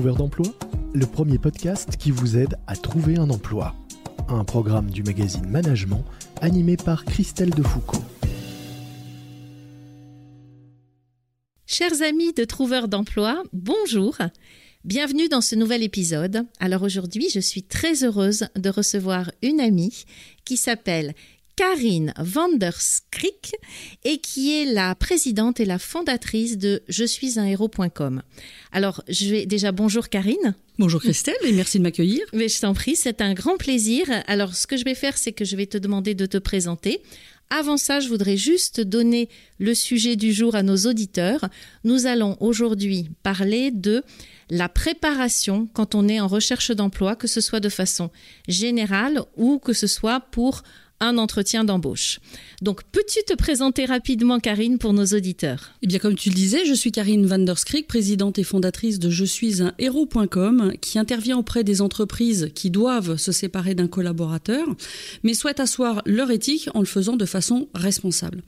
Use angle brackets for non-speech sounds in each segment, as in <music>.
Trouveur d'emploi, le premier podcast qui vous aide à trouver un emploi. Un programme du magazine Management animé par Christelle Defoucault. Chers amis de Trouveurs d'emploi, bonjour. Bienvenue dans ce nouvel épisode. Alors aujourd'hui, je suis très heureuse de recevoir une amie qui s'appelle Karine Vanderskrik et qui est la présidente et la fondatrice de je suis un héros.com. Alors, je vais déjà bonjour Karine. Bonjour Christelle et merci de m'accueillir. Mais je t'en prie, c'est un grand plaisir. Alors, ce que je vais faire, c'est que je vais te demander de te présenter. Avant ça, je voudrais juste donner le sujet du jour à nos auditeurs. Nous allons aujourd'hui parler de la préparation quand on est en recherche d'emploi, que ce soit de façon générale ou que ce soit pour un entretien d'embauche. Donc, peux-tu te présenter rapidement, Karine, pour nos auditeurs? Eh bien, comme tu le disais, je suis Karine van présidente et fondatrice de Je suis un héros.com, qui intervient auprès des entreprises qui doivent se séparer d'un collaborateur, mais souhaitent asseoir leur éthique en le faisant de façon responsable.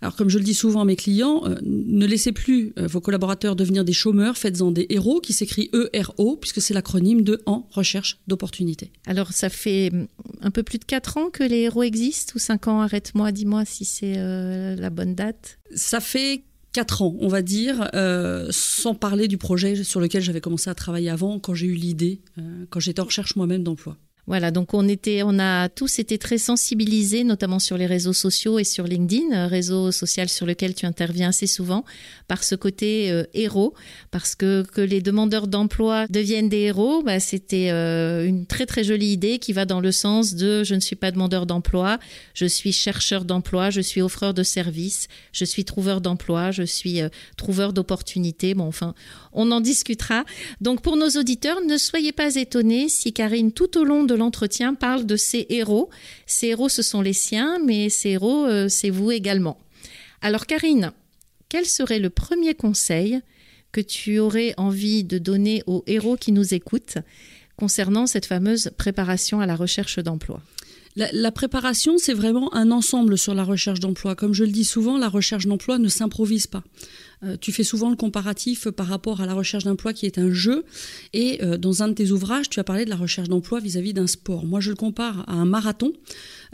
Alors, comme je le dis souvent à mes clients, euh, ne laissez plus euh, vos collaborateurs devenir des chômeurs, faites-en des héros, qui s'écrit E-R-O, puisque c'est l'acronyme de En recherche d'opportunités. Alors, ça fait hum, un peu plus de 4 ans que les héros existent, ou 5 ans, arrête-moi, dis-moi si c'est euh, la bonne date? Ça fait 4 ans, on va dire, euh, sans parler du projet sur lequel j'avais commencé à travailler avant, quand j'ai eu l'idée, euh, quand j'étais en recherche moi-même d'emploi. Voilà, donc on était, on a tous été très sensibilisés, notamment sur les réseaux sociaux et sur LinkedIn, euh, réseau social sur lequel tu interviens assez souvent, par ce côté euh, héros, parce que que les demandeurs d'emploi deviennent des héros, bah, c'était euh, une très très jolie idée qui va dans le sens de je ne suis pas demandeur d'emploi, je suis chercheur d'emploi, je suis offreur de services, je suis trouveur d'emploi, je suis trouveur d'opportunités. Bon, enfin, on en discutera. Donc pour nos auditeurs, ne soyez pas étonnés si Karine, tout au long de l'entretien, parle de ces héros. Ces héros, ce sont les siens, mais ces héros, euh, c'est vous également. Alors Karine, quel serait le premier conseil que tu aurais envie de donner aux héros qui nous écoutent concernant cette fameuse préparation à la recherche d'emploi? La, préparation, c'est vraiment un ensemble sur la recherche d'emploi. Comme je le dis souvent, la recherche d'emploi ne s'improvise pas. Euh, tu fais souvent le comparatif par rapport à la recherche d'emploi qui est un jeu. Et euh, dans un de tes ouvrages, tu as parlé de la recherche d'emploi vis-à-vis d'un sport. Moi, je le compare à un marathon.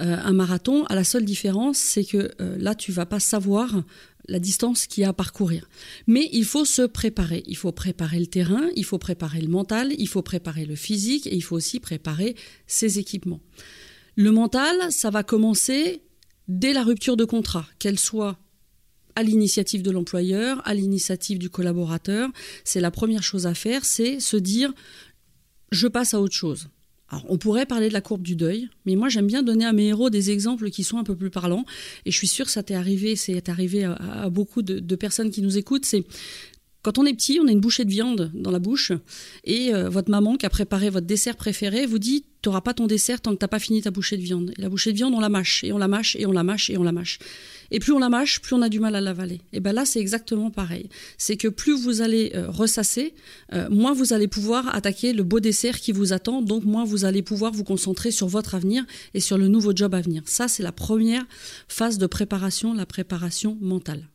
Euh, un marathon, à la seule différence, c'est que là, tu vas pas savoir la distance qu'il y a à parcourir. Mais il faut se préparer. Il faut préparer le terrain, il faut préparer le mental, il faut préparer le physique et il faut aussi préparer ses équipements. Le mental, ça va commencer dès la rupture de contrat, qu'elle soit à l'initiative de l'employeur, à l'initiative du collaborateur. C'est la première chose à faire, c'est se dire je passe à autre chose. Alors, on pourrait parler de la courbe du deuil, mais moi j'aime bien donner à mes héros des exemples qui sont un peu plus parlants. Et je suis sûre que ça t'est arrivé, c'est arrivé à, beaucoup de, personnes qui nous écoutent. Quand on est petit, on a une bouchée de viande dans la bouche, et euh, votre maman qui a préparé votre dessert préféré vous dit tu n'auras pas ton dessert tant que t'as pas fini ta bouchée de viande. Et la bouchée de viande, on la mâche, et on la mâche, et on la mâche, et on la mâche. Et plus on la mâche, plus on a du mal à l'avaler. Et ben là, c'est exactement pareil. C'est que plus vous allez euh, ressasser, euh, moins vous allez pouvoir attaquer le beau dessert qui vous attend. Donc moins vous allez pouvoir vous concentrer sur votre avenir et sur le nouveau job à venir. Ça, c'est la première phase de préparation, la préparation mentale.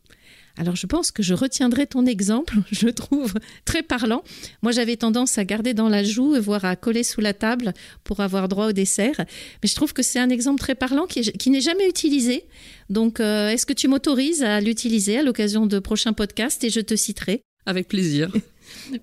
Alors je pense que je retiendrai ton exemple, <laughs> je le trouve très parlant. Moi j'avais tendance à garder dans la joue, voire à coller sous la table pour avoir droit au dessert. Mais je trouve que c'est un exemple très parlant qui, est, qui n'est jamais utilisé. Donc euh, est-ce que tu m'autorises à l'utiliser à l'occasion de prochains podcasts et je te citerai? Avec plaisir. <laughs>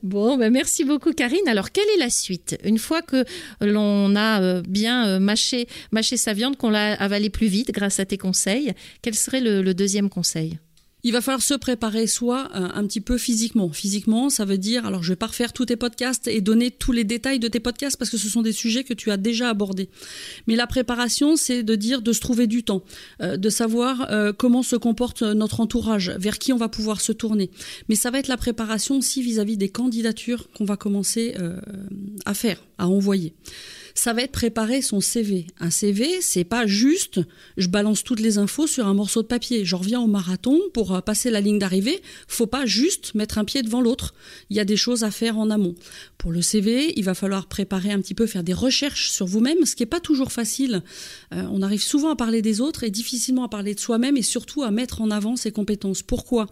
Bon, ben merci beaucoup Karine. Alors, quelle est la suite? Une fois que l'on a euh, bien mâché, mâché sa viande, qu'on l'a avalé plus vite grâce à tes conseils, quel serait le, le deuxième conseil? Il va falloir se préparer soit euh, un petit peu physiquement. Physiquement, ça veut dire, alors je vais pas refaire tous tes podcasts et donner tous les détails de tes podcasts parce que ce sont des sujets que tu as déjà abordés. Mais la préparation, c'est de dire de se trouver du temps, euh, de savoir euh, comment se comporte notre entourage, vers qui on va pouvoir se tourner. Mais ça va être la préparation aussi vis-à-vis des candidatures qu'on va commencer à faire, à envoyer ça va être préparer son CV. Un CV, c'est pas juste je balance toutes les infos sur un morceau de papier. Je reviens au marathon pour euh, passer la ligne d'arrivée. Faut pas juste mettre un pied devant l'autre. Il y a des choses à faire en amont. Pour le CV, il va falloir préparer un petit peu, faire des recherches sur vous-même, ce qui est pas toujours facile. Euh, on arrive souvent à parler des autres et difficilement à parler de soi-même et surtout à mettre en avant ses compétences. Pourquoi?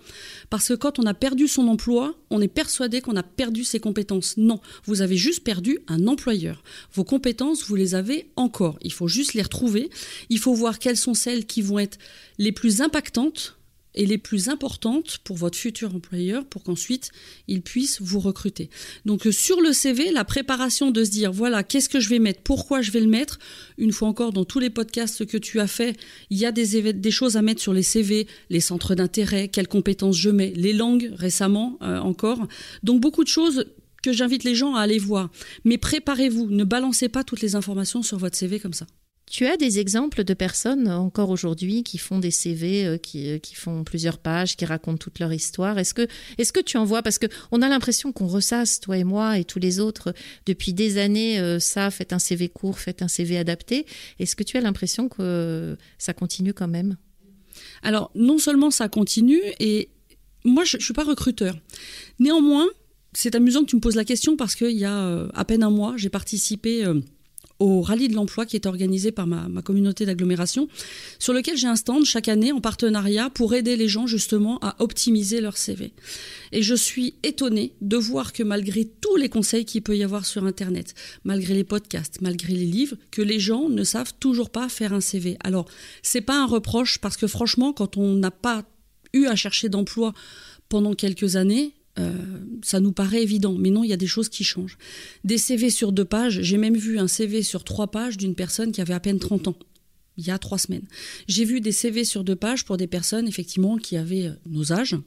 Parce que quand on a perdu son emploi, on est persuadé qu'on a perdu ses compétences. Non, vous avez juste perdu un employeur. Vos compétences vous les avez encore. Il faut juste les retrouver. Il faut voir quelles sont celles qui vont être les plus impactantes et les plus importantes pour votre futur employeur pour qu'ensuite il puisse vous recruter. Donc euh, sur le CV, la préparation de se dire voilà, qu'est-ce que je vais mettre, pourquoi je vais le mettre, une fois encore dans tous les podcasts que tu as fait, il y a des, choses à mettre sur les CV, les centres d'intérêt, quelles compétences je mets, les langues récemment euh, encore. Donc beaucoup de choses que j'invite les gens à aller voir. Mais préparez-vous, ne balancez pas toutes les informations sur votre CV comme ça. Tu as des exemples de personnes encore aujourd'hui qui font des CV, euh, qui, euh, qui, font plusieurs pages, qui racontent toute leur histoire? Est-ce que, est que tu en vois? Parce qu'on a l'impression qu'on ressasse, toi et moi et tous les autres, depuis des années, euh, ça, faites un CV court, faites un CV adapté. Est-ce que tu as l'impression que ça continue quand même? Alors, non seulement ça continue, et moi, je ne suis pas recruteur. Néanmoins, c'est amusant que tu me poses la question parce qu'il y a euh, à peine un mois, j'ai participé euh, au rallye de l'emploi qui est organisé par ma, communauté d'agglomération, sur lequel j'ai un stand chaque année en partenariat pour aider les gens justement à optimiser leur CV. Et je suis étonnée de voir que malgré tous les conseils qu'il peut y avoir sur Internet, malgré les podcasts, malgré les livres, que les gens ne savent toujours pas faire un CV. Alors, c'est pas un reproche parce que franchement, quand on n'a pas eu à chercher d'emploi pendant quelques années, euh, ça nous paraît évident, mais non, il y a des choses qui changent. Des CV sur deux pages, j'ai même vu un CV sur trois pages d'une personne qui avait à peine 30 ans, il y a trois semaines. J'ai vu des CV sur deux pages pour des personnes, effectivement, qui avaient euh, nos âges,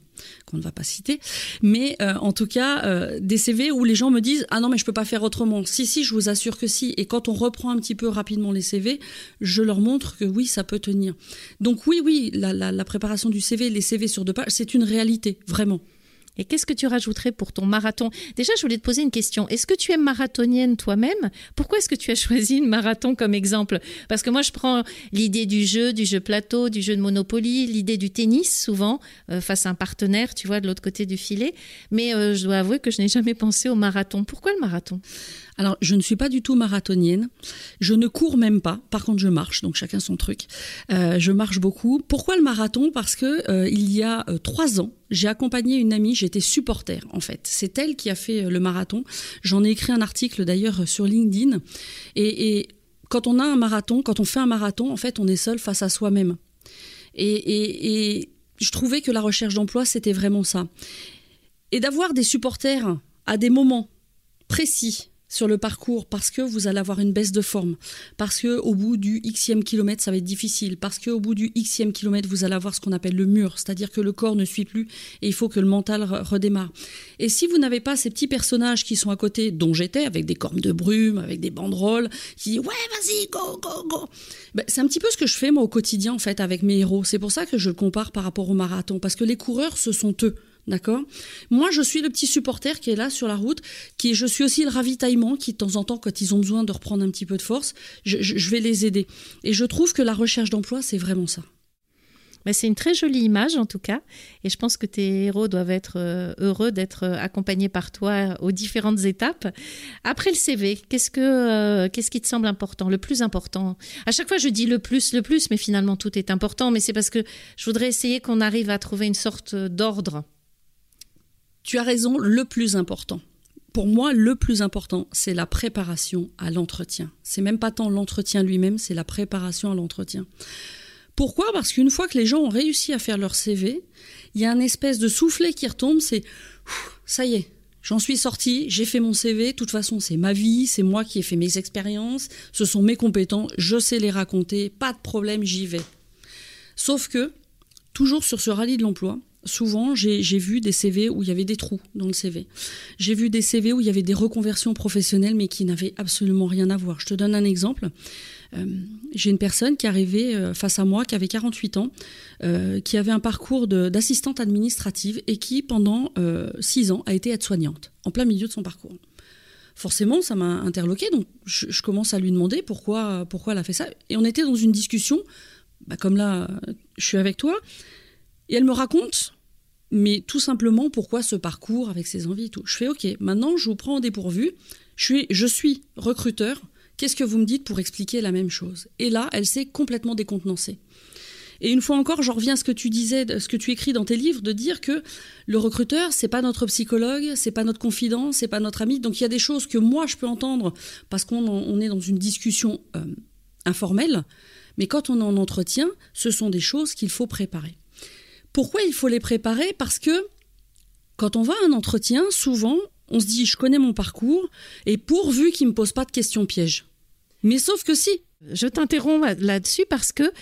qu'on ne va pas citer, mais euh, en tout cas, des CV où les gens me disent Ah non, mais je peux pas faire autrement. Si, si, je vous assure que si. Et quand on reprend un petit peu rapidement les CV, je leur montre que oui, ça peut tenir. Donc, oui, oui, la préparation du CV, les CV sur deux pages, c'est une réalité, vraiment. Et qu'est-ce que tu rajouterais pour ton marathon? Déjà, je voulais te poser une question. Est-ce que tu es marathonienne toi-même? Pourquoi est-ce que tu as <laughs> choisi une marathon comme exemple? Parce que moi, je prends l'idée du jeu, du jeu plateau, du jeu de Monopoly, l'idée du tennis, souvent, euh, face à un partenaire, tu vois, de l'autre côté du filet. Mais euh, je dois avouer que je n'ai jamais pensé au marathon. Pourquoi le marathon? Alors, je ne suis pas du tout marathonienne. Je ne cours même pas. Par contre, je marche. Donc, chacun son truc. Euh, je marche beaucoup. Pourquoi le marathon? Parce que euh, il y a euh, trois ans, j'ai accompagné une amie. J'étais supporter, en fait. C'est elle qui a fait le marathon. J'en ai écrit un article d'ailleurs sur LinkedIn. Et, quand on a un marathon, quand on fait un marathon, en fait, on est seul face à soi-même. Et, et je trouvais que la recherche d'emploi, c'était vraiment ça. Et d'avoir des supporters à des moments précis sur le parcours parce que vous allez avoir une baisse de forme, parce que au bout du xème kilomètre ça va être difficile, parce que au bout du xème kilomètre vous allez avoir ce qu'on appelle le mur, c'est-à-dire que le corps ne suit plus et il faut que le mental redémarre. Et si vous n'avez pas ces petits personnages qui sont à côté, dont j'étais, avec des cornes de brume, avec des banderoles, qui disent ouais vas-y go go go, ben, c'est un petit peu ce que je fais moi au quotidien en fait avec mes héros. C'est pour ça que je le compare par rapport au marathon, parce que les coureurs ce sont eux. D'accord? Moi, je suis le petit supporter qui est là sur la route, qui je suis aussi le ravitaillement, qui de temps en temps, quand ils ont besoin de reprendre un petit peu de force, je, vais les aider. Et je trouve que la recherche d'emploi, c'est vraiment ça. Mais c'est une très jolie image en tout cas, et je pense que tes héros doivent être euh, heureux d'être euh, accompagnés par toi aux différentes étapes. Après le CV, qu'est-ce que euh, qu'est-ce qui te semble important, le plus important? À chaque fois, je dis le plus, le plus, mais finalement tout est important. Mais c'est parce que je voudrais essayer qu'on arrive à trouver une sorte d'ordre tu as raison, le plus important. Pour moi, le plus important, c'est la préparation à l'entretien. C'est même pas tant l'entretien lui-même, c'est la préparation à l'entretien. Pourquoi? Parce qu'une fois que les gens ont réussi à faire leur CV, il y a un espèce de soufflet qui retombe, c'est ça y est, j'en suis sorti, j'ai fait mon CV, de toute façon c'est ma vie, c'est moi qui ai fait mes expériences, ce sont mes compétences, je sais les raconter, pas de problème, j'y vais. Sauf que toujours sur ce rallye de l'emploi, souvent, j'ai vu des CV où il y avait des trous dans le CV. J'ai vu des CV où il y avait des reconversions professionnelles, mais qui n'avaient absolument rien à voir. Je te donne un exemple. Euh, j'ai une personne qui arrivait euh, face à moi, qui avait 48 ans, euh, qui avait un parcours d'assistante administrative et qui, pendant 6 ans, a été aide-soignante, en plein milieu de son parcours forcément, ça m'a interloqué. Donc, je, commence à lui demander pourquoi, pourquoi elle a fait ça. Et on était dans une discussion, bah, comme là, je suis avec toi, et elle me raconte, mais tout simplement pourquoi ce parcours avec ses envies et tout. Je fais OK, maintenant je vous prends au dépourvu. Je suis, recruteur. Qu'est-ce que vous me dites pour expliquer la même chose? Et là, elle s'est complètement décontenancée. Et une fois encore, je reviens à ce que tu disais, ce que tu écris dans tes livres, de dire que le recruteur, c'est pas notre psychologue, c'est pas notre confident, c'est pas notre ami. Donc il y a des choses que moi je peux entendre parce qu'on est dans une discussion euh, informelle, mais quand on est en entretien, ce sont des choses qu'il faut préparer. Pourquoi il faut les préparer? Parce que quand on va à un entretien, souvent, on se dit je connais mon parcours et pourvu qu'il me pose pas de questions pièges. Mais sauf que si. Je t'interromps là-dessus parce que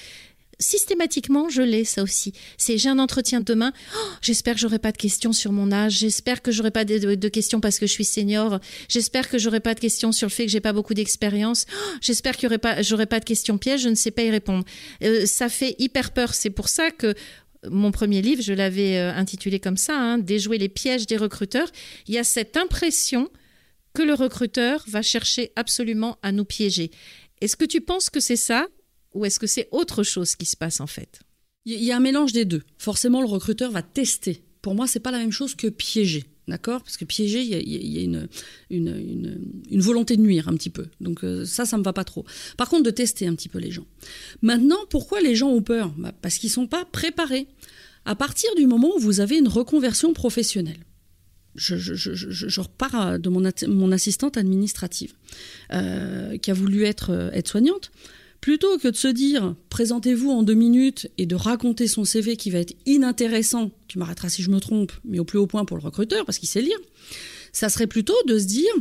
systématiquement, je l'ai ça aussi. C'est j'ai un entretien demain. Oh, j'espère que j'aurai pas de questions sur mon âge. J'espère que j'aurai pas de, questions parce que je suis senior. J'espère que j'aurai pas de questions sur le fait que j'ai pas beaucoup d'expérience. Oh, j'espère qu'il y aurait pas, j'aurai pas de questions pièges. Je ne sais pas y répondre. Euh, ça fait hyper peur. C'est pour ça que mon premier livre, je l'avais euh, intitulé comme ça, hein, Déjouer les pièges des recruteurs. Il y a cette impression que le recruteur va chercher absolument à nous piéger. Est-ce que tu penses que c'est ça ou est-ce que c'est autre chose qui se passe en fait? Il y a un mélange des deux. Forcément, le recruteur va tester. Pour moi, c'est pas la même chose que piéger. D'accord? Parce que piéger, il y a, une, une, volonté de nuire un petit peu. Donc euh, ça, ça me va pas trop. Par contre, de tester un petit peu les gens. Maintenant, pourquoi les gens ont peur? Bah, Parce qu'ils sont pas préparés. À partir du moment où vous avez une reconversion professionnelle, je, je, repars de mon, mon assistante administrative euh, qui a voulu être euh, aide-soignante. Plutôt que de se dire présentez-vous en deux minutes et de raconter son CV qui va être inintéressant, tu m'arrêteras si je me trompe, mais au plus haut point pour le recruteur parce qu'il sait lire, ça serait plutôt de se dire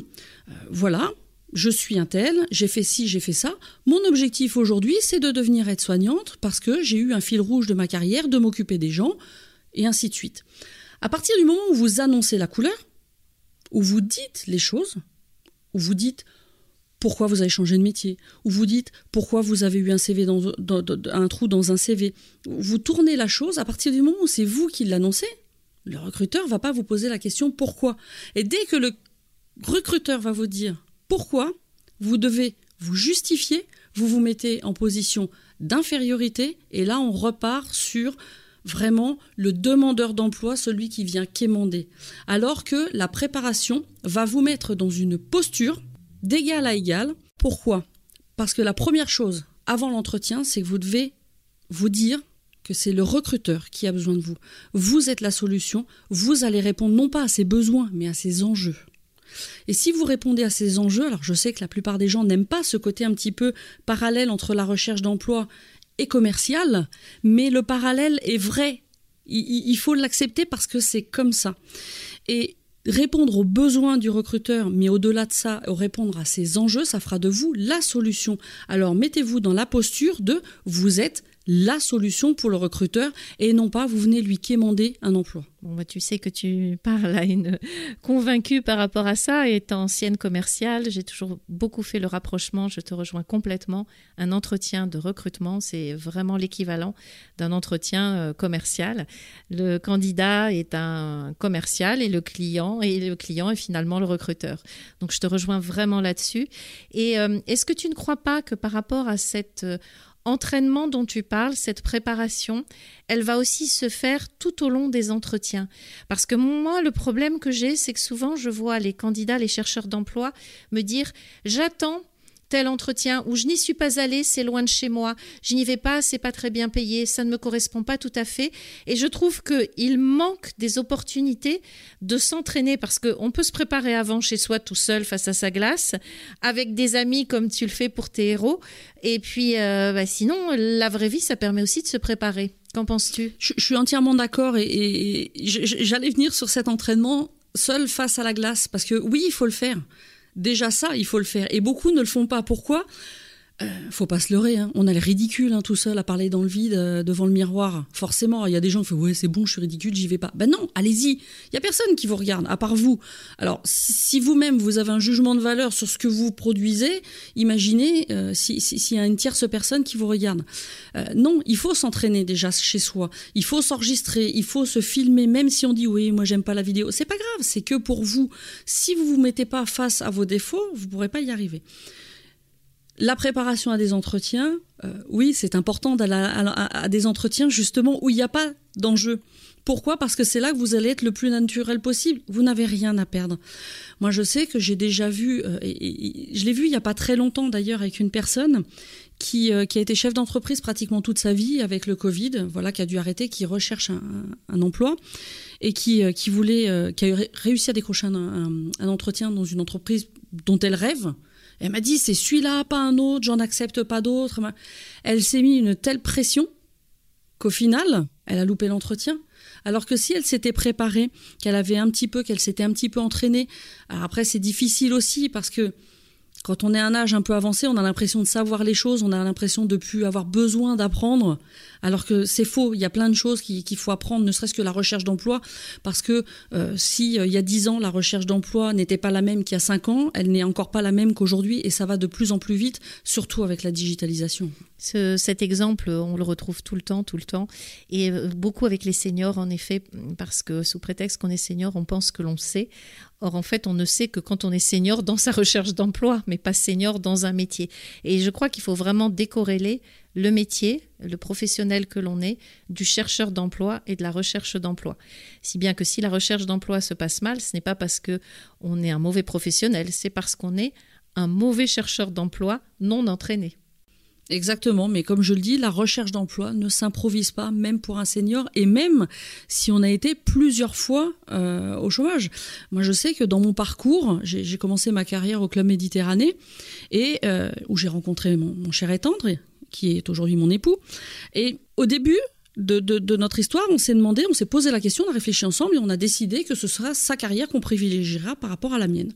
euh, voilà, je suis un tel, j'ai fait ci, j'ai fait ça. Mon objectif aujourd'hui, c'est de devenir aide-soignante parce que j'ai eu un fil rouge de ma carrière, de m'occuper des gens, et ainsi de suite. À partir du moment où vous annoncez la couleur, où vous dites les choses, où vous dites pourquoi vous avez changé de métier, ou vous dites pourquoi vous avez eu un CV dans, trou dans un CV. Vous tournez la chose à partir du moment où c'est vous qui l'annoncez. Le recruteur va pas vous poser la question pourquoi. Et dès que le recruteur va vous dire pourquoi, vous devez vous justifier, vous vous mettez en position d'infériorité, et là on repart sur vraiment le demandeur d'emploi, celui qui vient quémander. Alors que la préparation va vous mettre dans une posture d'égal à égal. Pourquoi? Parce que la première chose avant l'entretien, c'est que vous devez vous dire que c'est le recruteur qui a besoin de vous. Vous êtes la solution, vous allez répondre non pas à ses besoins, mais à ses enjeux. Et si vous répondez à ces enjeux, alors je sais que la plupart des gens n'aiment pas ce côté un petit peu parallèle entre la recherche d'emploi et commercial, mais le parallèle est vrai. Il, faut l'accepter parce que c'est comme ça. Et répondre aux besoins du recruteur, mais au-delà de ça, répondre à ses enjeux, ça fera de vous la solution. Alors mettez-vous dans la posture de vous êtes la solution pour le recruteur et non pas vous venez lui quémander un emploi. Bon, bah, tu sais que tu parles à une convaincue par rapport à ça. Étant ancienne commerciale, j'ai toujours beaucoup fait le rapprochement. Je te rejoins complètement. Un entretien de recrutement, c'est vraiment l'équivalent d'un entretien euh, commercial. Le candidat est un commercial et le client et le client est finalement le recruteur. Donc je te rejoins vraiment là-dessus. Et euh, est-ce que tu ne crois pas que par rapport à cette euh, entraînement dont tu parles, cette préparation, elle va aussi se faire tout au long des entretiens. Parce que moi, le problème que j'ai, c'est que souvent, je vois les candidats, les chercheurs d'emploi me dire, j'attends tel entretien où je n'y suis pas allée, c'est loin de chez moi, je n'y vais pas, c'est pas très bien payé, ça ne me correspond pas tout à fait. Et je trouve qu'il manque des opportunités de s'entraîner parce qu'on peut se préparer avant chez soi tout seul face à sa glace, avec des amis comme tu le fais pour tes héros. Et puis, euh, bah, sinon, la vraie vie, ça permet aussi de se préparer. Qu'en penses-tu? Je, suis entièrement d'accord et j'allais venir sur cet entraînement seul face à la glace parce que oui, il faut le faire. Déjà ça, il faut le faire. Et beaucoup ne le font pas. Pourquoi? Euh, faut pas se leurrer, hein. on a le ridicule hein, tout seul à parler dans le vide euh, devant le miroir. Forcément, il y a des gens qui font ouais c'est bon, je suis ridicule, j'y vais pas. Ben non, allez-y. Il y a personne qui vous regarde à part vous. Alors si vous-même vous avez un jugement de valeur sur ce que vous produisez, imaginez euh, s'il y a une tierce personne qui vous regarde. non, il faut s'entraîner déjà chez soi. Il faut s'enregistrer, il faut se filmer, même si on dit oui moi j'aime pas la vidéo. C'est pas grave, c'est que pour vous. Si vous vous mettez pas face à vos défauts, vous pourrez pas y arriver. La préparation à des entretiens, euh, oui, c'est important d'aller à, des entretiens justement où il n'y a pas d'enjeu. Pourquoi? Parce que c'est là que vous allez être le plus naturel possible. Vous n'avez rien à perdre. Moi, je sais que j'ai déjà vu, euh, et, je l'ai vu il n'y a pas très longtemps d'ailleurs avec une personne qui, euh, qui a été chef d'entreprise pratiquement toute sa vie avec le Covid, voilà, qui a dû arrêter, qui recherche un, emploi et qui, voulait, qui a réussi à décrocher un entretien dans une entreprise dont elle rêve elle m'a dit c'est celui-là, pas un autre, j'en accepte pas d'autres. Elle s'est mis une telle pression qu'au final, elle a loupé l'entretien. Alors que si elle s'était préparée, qu'elle avait un petit peu, qu'elle s'était un petit peu entraînée, alors après c'est difficile aussi parce que quand on est à un âge un peu avancé, on a l'impression de savoir les choses, on a l'impression de plus avoir besoin d'apprendre, alors que c'est faux. Il y a plein de choses qu'il faut apprendre, ne serait-ce que la recherche d'emploi, parce que euh, si euh, il y a dix ans la recherche d'emploi n'était pas la même qu'il y a cinq ans, elle n'est encore pas la même qu'aujourd'hui, et ça va de plus en plus vite, surtout avec la digitalisation. cet exemple, on le retrouve tout le temps, tout le temps, et euh, beaucoup avec les seniors, en effet, parce que sous prétexte qu'on est senior, on pense que l'on sait. Or, en fait, on ne sait que quand on est senior dans sa recherche d'emploi, mais pas senior dans un métier. Et je crois qu'il faut vraiment décorréler le métier, le professionnel que l'on est, du chercheur d'emploi et de la recherche d'emploi. Si bien que si la recherche d'emploi se passe mal, ce n'est pas parce que on est un mauvais professionnel, c'est parce qu'on est un mauvais chercheur d'emploi non entraîné. Exactement, mais comme je le dis, la recherche d'emploi ne s'improvise pas, même pour un senior, et même si on a été plusieurs fois euh, au chômage. Moi, je sais que dans mon parcours, j'ai commencé ma carrière au Club Méditerranée, et euh, où j'ai rencontré mon, cher étendre, qui est aujourd'hui mon époux. Et au début, de, de, notre histoire, on s'est demandé, on s'est posé la question, on a réfléchi ensemble et on a décidé que ce sera sa carrière qu'on privilégiera par rapport à la mienne.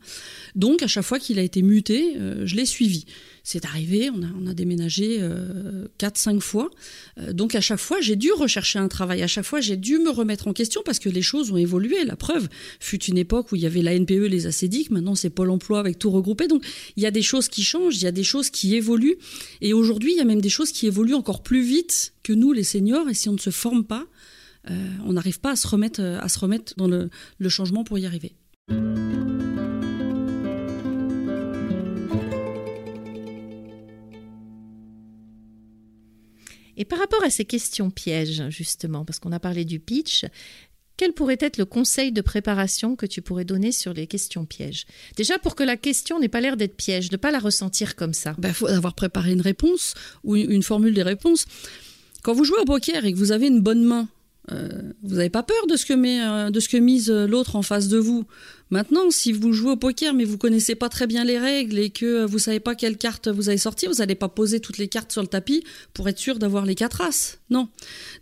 Donc, à chaque fois qu'il a été muté, euh, je l'ai suivi c'est arrivé, on a, déménagé euh, 4-5 fois. Euh, donc à chaque fois, j'ai dû rechercher un travail. À chaque fois, j'ai dû me remettre en question parce que les choses ont évolué. La preuve fut une époque où il y avait la NPE, les ACDIC. Maintenant, c'est Pôle emploi avec tout regroupé. Donc il y a des choses qui changent, il y a des choses qui évoluent. Et aujourd'hui, il y a même des choses qui évoluent encore plus vite que nous, les seniors. Et si on ne se forme pas, euh, on n'arrive pas à se remettre, à se remettre dans le changement pour y arriver. Et par rapport à ces questions pièges, justement, parce qu'on a parlé du pitch, quel pourrait être le conseil de préparation que tu pourrais donner sur les questions pièges? Déjà, pour que la question n'ait pas l'air d'être piège, de ne pas la ressentir comme ça. Il ben, faut avoir préparé une réponse ou une formule des réponses. Quand vous jouez au poker et que vous avez une bonne main, vous n'avez pas peur de ce que, met, euh, de ce que mise euh, l'autre en face de vous? Maintenant, si vous jouez au poker mais vous connaissez pas très bien les règles et que vous savez pas quelle carte vous allez sortir, vous n'allez pas poser toutes les cartes sur le tapis pour être sûr d'avoir les quatre as. Non?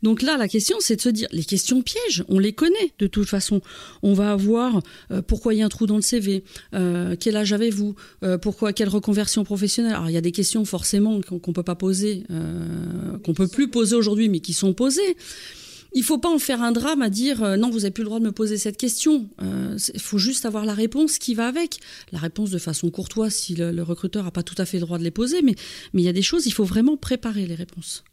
Donc là, la question, c'est de se dire, les questions pièges, on les connaît de toute façon. On va avoir pourquoi il y a un trou dans le CV, quel âge avez-vous, pourquoi quelle reconversion professionnelle? Alors il y a des questions forcément qu'on ne peut pas poser, qu'on peut plus poser aujourd'hui, mais qui sont posées. Il faut pas en faire un drame à dire euh, non, vous n'avez plus le droit de me poser cette question. Euh, il faut juste avoir la réponse qui va avec. La réponse de façon courtoise si le, recruteur n'a pas tout à fait le droit de les poser, mais il y a des choses, il faut vraiment préparer les réponses.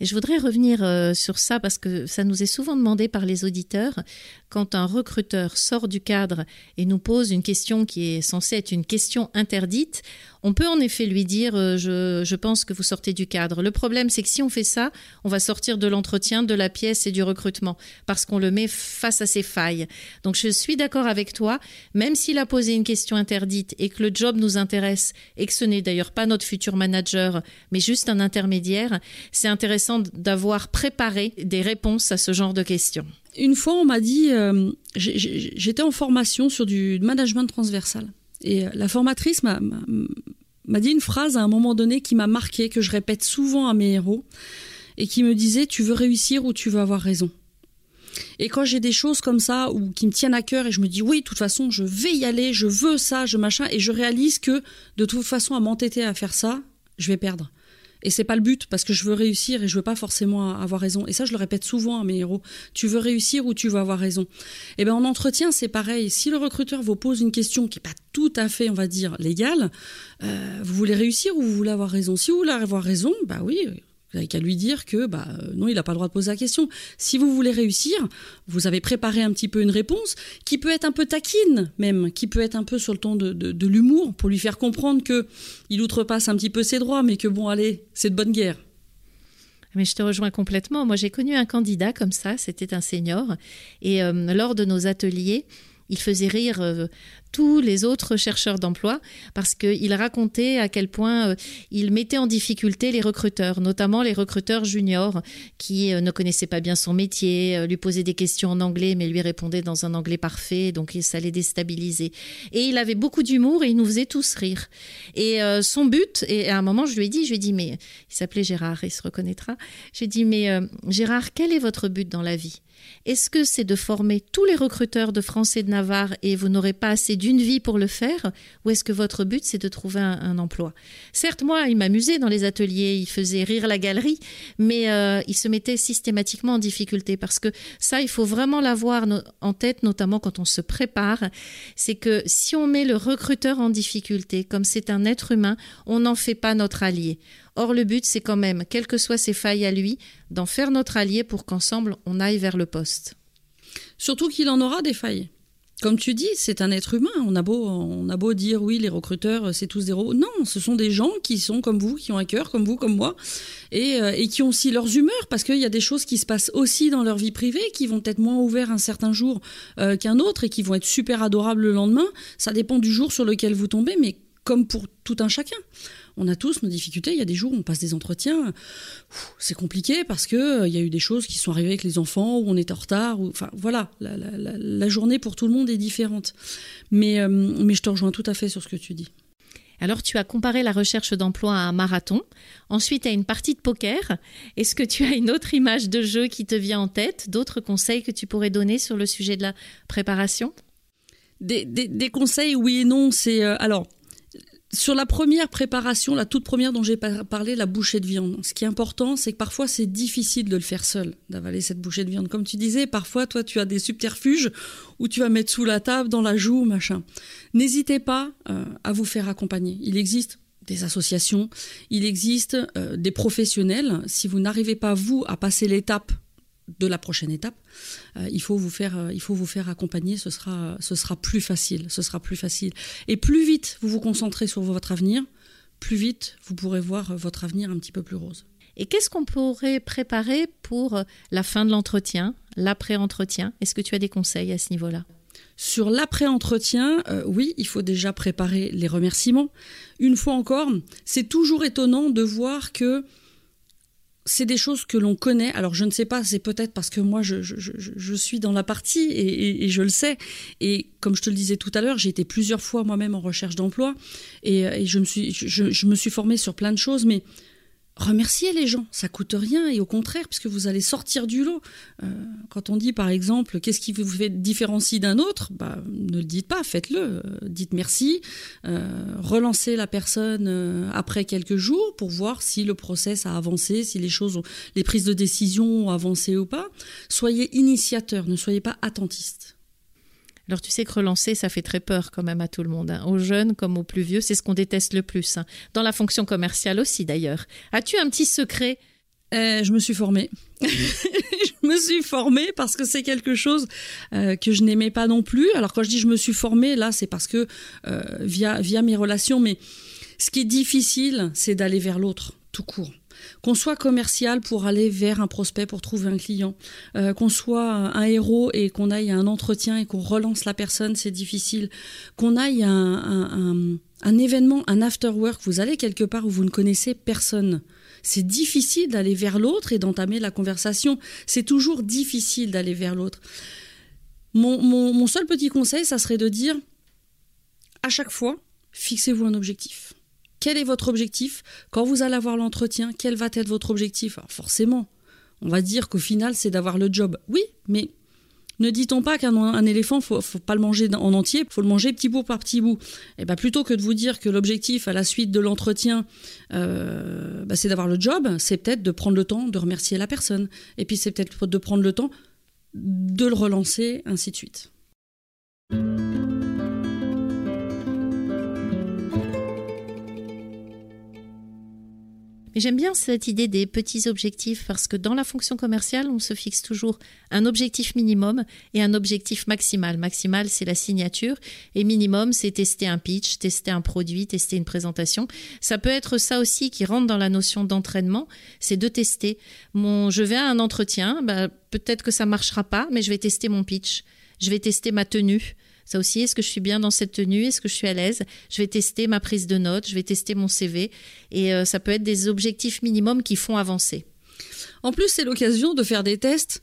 Et je voudrais revenir euh, sur ça parce que ça nous est souvent demandé par les auditeurs. Quand un recruteur sort du cadre et nous pose une question qui est censée être une question interdite, on peut en effet lui dire euh, je, pense que vous sortez du cadre. Le problème, c'est que si on fait ça, on va sortir de l'entretien, de la pièce et du recrutement parce qu'on le met face à ses failles. Donc je suis d'accord avec toi, même s'il a posé une question interdite et que le job nous intéresse et que ce n'est d'ailleurs pas notre futur manager, mais juste un intermédiaire, c'est intéressant d'avoir préparé des réponses à ce genre de questions. Une fois, on m'a dit, euh, j'étais en formation sur du management transversal. Et euh, la formatrice m'a dit une phrase à un moment donné qui m'a marqué, que je répète souvent à mes héros, et qui me disait Tu veux réussir ou tu veux avoir raison et quand j'ai des choses comme ça ou qui me tiennent à cœur et je me dis oui, de toute façon, je vais y aller, je veux ça, je machin, et je réalise que de toute façon, à m'entêter à faire ça, je vais perdre. Et c'est pas le but parce que je veux réussir et je veux pas forcément avoir raison. Et ça, je le répète souvent à mes héros. Tu veux réussir ou tu veux avoir raison. Et eh ben en entretien, c'est pareil. Si le recruteur vous pose une question qui est pas tout à fait, on va dire, légale, euh, vous voulez réussir ou vous voulez avoir raison? Si vous voulez avoir raison, bah oui, vous n'avez qu'à lui dire que bah, euh, non, il n'a pas le droit de poser la question. Si vous voulez réussir, vous avez préparé un petit peu une réponse qui peut être un peu taquine même, qui peut être un peu sur le ton de, l'humour pour lui faire comprendre que il outrepasse un petit peu ses droits, mais que bon, allez, c'est de bonne guerre. Mais je te rejoins complètement. Moi, j'ai connu un candidat comme ça, c'était un senior, et euh, lors de nos ateliers, il faisait rire euh, tous les autres chercheurs d'emploi parce qu'il racontait à quel point euh, il mettait en difficulté les recruteurs, notamment les recruteurs juniors qui euh, ne connaissaient pas bien son métier, lui posaient des questions en anglais mais lui répondaient dans un anglais parfait, donc ça les déstabilisait. Et il avait beaucoup d'humour et il nous faisait tous rire. Et son but, et à un moment je lui ai dit, je lui ai dit, mais il s'appelait Gérard, il se reconnaîtra, j'ai dit, mais Gérard, quel est votre but dans la vie? Est-ce que c'est de former tous les recruteurs de France et de Navarre et vous n'aurez pas assez d'une vie pour le faire Ou est-ce que votre but, c'est de trouver un, emploi? Certes, moi, il m'amusait dans les ateliers, il faisait rire la galerie, mais euh, il se mettait systématiquement en difficulté parce que ça, il faut vraiment l'avoir en tête, notamment quand on se prépare. C'est que si on met le recruteur en difficulté, comme c'est un être humain, on n'en fait pas notre allié. Or, le but, c'est quand même, quelles que soient ses failles à lui, d'en faire notre allié pour qu'ensemble, on aille vers le poste. Surtout qu'il en aura des failles. Comme tu dis, c'est un être humain. On a beau, on a beau dire oui, les recruteurs, c'est tous des. Non, ce sont des gens qui sont comme vous, qui ont un cœur comme vous, comme moi, et, euh, et qui ont aussi leurs humeurs, parce qu'il y a des choses qui se passent aussi dans leur vie privée, qui vont être moins ouverts un certain jour euh, qu'un autre, et qui vont être super adorables le lendemain. Ça dépend du jour sur lequel vous tombez, mais comme pour tout un chacun on a tous nos difficultés. Il y a des jours où on passe des entretiens, c'est compliqué parce que euh, il y a eu des choses qui sont arrivées avec les enfants, où on est en retard. enfin voilà, la, journée pour tout le monde est différente. Mais, euh, mais je te rejoins tout à fait sur ce que tu dis. Alors tu as comparé la recherche d'emploi à un marathon, ensuite à une partie de poker. Est-ce que tu as une autre image de jeu qui te vient en tête, d'autres conseils que tu pourrais donner sur le sujet de la préparation? Des, conseils, oui et non. C'est euh, alors sur la première préparation, la toute première dont j'ai parlé, la bouchée de viande, ce qui est important, c'est que parfois c'est difficile de le faire seul, d'avaler cette bouchée de viande. Comme tu disais, parfois toi tu as des subterfuges où tu vas mettre sous la table, dans la joue, machin. N'hésitez pas euh, à vous faire accompagner. Il existe des associations, il existe euh, des professionnels. Si vous n'arrivez pas, vous, à passer l'étape de la prochaine étape, euh, il faut vous faire, euh, il faut vous faire accompagner. Ce sera, ce sera plus facile. Ce sera plus facile. Et plus vite vous vous concentrez sur votre avenir, plus vite vous pourrez voir votre avenir un petit peu plus rose. Et qu'est-ce qu'on pourrait préparer pour la fin de l'entretien, l'après-entretien? Est-ce que tu as des conseils à ce niveau-là? Sur l'après-entretien, euh, oui, il faut déjà préparer les remerciements. Une fois encore, c'est toujours étonnant de voir que c'est des choses que l'on connaît. Alors je ne sais pas, c'est peut-être parce que moi je, je, suis dans la partie et, je le sais. Et comme je te le disais tout à l'heure, j'ai été plusieurs fois moi-même en recherche d'emploi et, et, je, me suis, je, me suis formée sur plein de choses. Mais remerciez les gens, ça coûte rien et au contraire, puisque vous allez sortir du lot. Euh, quand on dit par exemple, qu'est-ce qui vous fait différencier d'un autre, bah, ne le dites pas, faites-le. Euh, dites merci, euh, relancez la personne après quelques jours pour voir si le process a avancé, si les choses, les prises de décision ont avancé ou pas. Soyez initiateur, ne soyez pas attentiste. Alors tu sais que relancer, ça fait très peur quand même à tout le monde, hein. aux jeunes comme aux plus vieux, c'est ce qu'on déteste le plus. Hein. Dans la fonction commerciale aussi d'ailleurs. As-tu un petit secret? Euh, je me suis formée. <laughs> je me suis formée parce que c'est quelque chose euh, que je n'aimais pas non plus. Alors quand je dis je me suis formée, là c'est parce que euh, via, via mes relations, mais ce qui est difficile, c'est d'aller vers l'autre, tout court qu'on soit commercial pour aller vers un prospect pour trouver un client, euh, qu'on soit un héros et qu'on aille à un entretien et qu'on relance la personne, c'est difficile, qu'on aille à un, événement, un after work, vous allez quelque part où vous ne connaissez personne. C'est difficile d'aller vers l'autre et d'entamer la conversation. C'est toujours difficile d'aller vers l'autre. Mon seul petit conseil, ça serait de dire, à chaque fois, fixez-vous un objectif. Quel est votre objectif Quand vous allez avoir l'entretien, quel va être votre objectif Alors forcément, on va dire qu'au final, c'est d'avoir le job. Oui, mais Ne dit-on pas qu'un éléphant, faut, faut pas le manger en entier, faut le manger petit bout par petit bout. Et eh ben plutôt que de vous dire que l'objectif à la suite de l'entretien, euh, bah, c'est d'avoir le job, c'est peut-être de prendre le temps de remercier la personne. Et puis c'est peut-être de prendre le temps de le relancer, ainsi de suite. J'aime bien cette idée des petits objectifs parce que dans la fonction commerciale, on se fixe toujours un objectif minimum et un objectif maximal. Maximal, c'est la signature et minimum, c'est tester un pitch, tester un produit, tester une présentation. Ça peut être ça aussi qui rentre dans la notion d'entraînement, c'est de tester. Mon, je vais à un entretien, bah, peut-être que ça marchera pas, mais je vais tester mon pitch. Je vais tester ma tenue. Ça aussi, est-ce que je suis bien dans cette tenue? Est-ce que je suis à l'aise? Je vais tester ma prise de notes, je vais tester mon CV. Et euh, ça peut être des objectifs minimums qui font avancer. En plus, c'est l'occasion de faire des tests.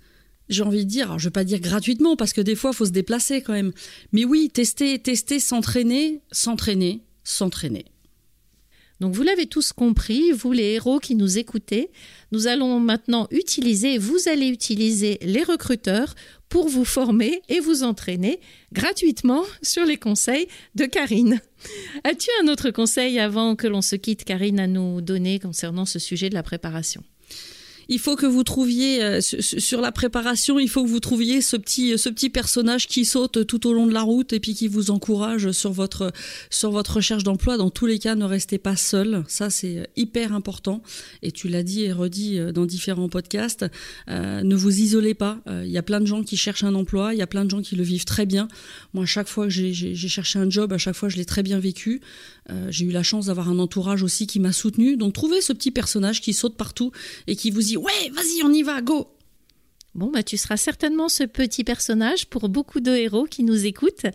J'ai envie de dire, alors je ne vais pas dire gratuitement parce que des fois, il faut se déplacer quand même. Mais oui, tester, tester, s'entraîner, s'entraîner, s'entraîner. Donc vous l'avez tous compris, vous les héros qui nous écoutez, nous allons maintenant utiliser, vous allez utiliser les recruteurs pour vous former et vous entraîner gratuitement sur les conseils de Karine. As-tu un autre conseil avant que l'on se quitte, Karine, à nous donner concernant ce sujet de la préparation? Il faut que vous trouviez euh, sur la préparation, il faut que vous trouviez ce petit ce petit personnage qui saute tout au long de la route et puis qui vous encourage sur votre sur votre recherche d'emploi. Dans tous les cas, ne restez pas seul. Ça c'est hyper important. Et tu l'as dit et redit euh, dans différents podcasts. Euh, ne vous isolez pas. Il y a plein de gens qui cherchent un emploi. Il y a plein de gens qui le vivent très bien. Moi, à chaque fois que j'ai cherché un job, à chaque fois je l'ai très bien vécu. J'ai eu la chance d'avoir un entourage aussi qui m'a soutenu. Donc trouvez ce petit personnage qui saute partout et qui vous y Ouais, vas-y, on y va, go Bon, bah, tu seras certainement ce petit personnage pour beaucoup de héros qui nous écoutent.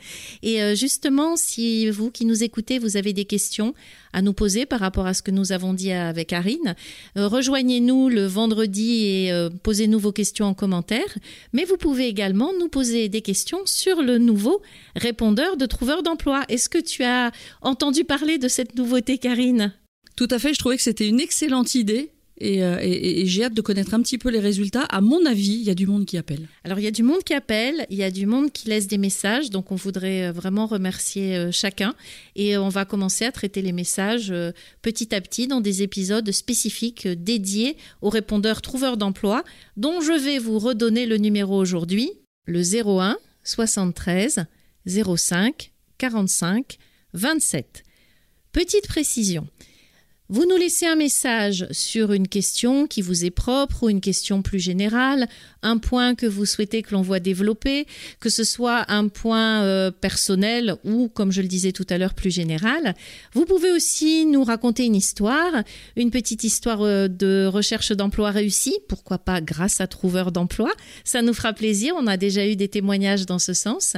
Et euh, justement, si vous qui nous écoutez, vous avez des questions à nous poser par rapport à ce que nous avons dit avec Arine, euh, rejoignez-nous le vendredi et euh, posez-nous vos questions en commentaire. Mais vous pouvez également nous poser des questions sur le nouveau répondeur de trouveur d'emploi. Est-ce que tu as entendu parler de cette nouveauté, Karine? Tout à fait, je trouvais que c'était une excellente idée euh, et, j'ai hâte de connaître un petit peu les résultats. À mon avis, il y a du monde qui appelle. Alors, il y a du monde qui appelle, il y a du monde qui laisse des messages. Donc, on voudrait euh, vraiment remercier euh, chacun. Et on va commencer à traiter les messages petit à petit dans des épisodes spécifiques dédiés aux répondeurs trouveurs d'emploi, dont je vais vous redonner le numéro aujourd'hui, le 01 73 05 45 27. Petite précision. Vous nous laissez un message sur une question qui vous est propre ou une question plus générale, un point que vous souhaitez que l'on voit développer, que ce soit un point euh, personnel ou, comme je le disais tout à l'heure, plus général. Vous pouvez aussi nous raconter une histoire, une petite histoire euh, de recherche d'emploi réussie, pourquoi pas grâce à Trouveur d'emploi. Ça nous fera plaisir, on a déjà eu des témoignages dans ce sens.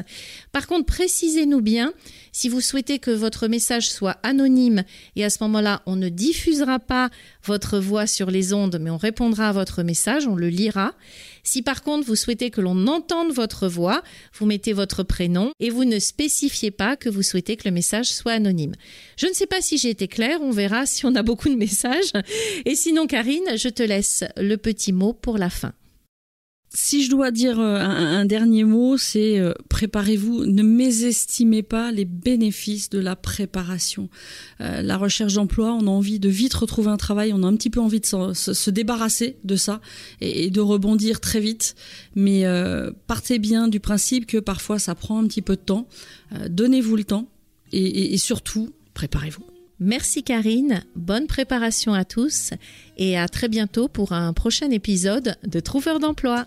Par contre, précisez-nous bien si vous souhaitez que votre message soit anonyme et à ce moment-là, on ne diffusera pas votre voix sur les ondes, mais on répondra à votre message, on le lira. Si par contre vous souhaitez que l'on entende votre voix, vous mettez votre prénom et vous ne spécifiez pas que vous souhaitez que le message soit anonyme. Je ne sais pas si j'ai été claire, on verra <laughs> si on a beaucoup de messages. Et sinon, Karine, je te laisse le petit mot pour la fin. Si je dois dire euh, un, dernier mot, c'est euh, préparez-vous, ne mésestimez pas les bénéfices de la préparation. Euh, la recherche d'emploi, on a envie de vite retrouver un travail, on a un petit peu envie de se, débarrasser de ça et, de rebondir très vite. Mais partez bien du principe que parfois ça prend un petit peu de temps. Donnez-vous le temps et surtout, préparez-vous. Merci Karine, bonne préparation à tous et à très bientôt pour un prochain épisode de Trouveur d'emploi.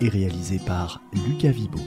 et réalisé par Lucas Vibo.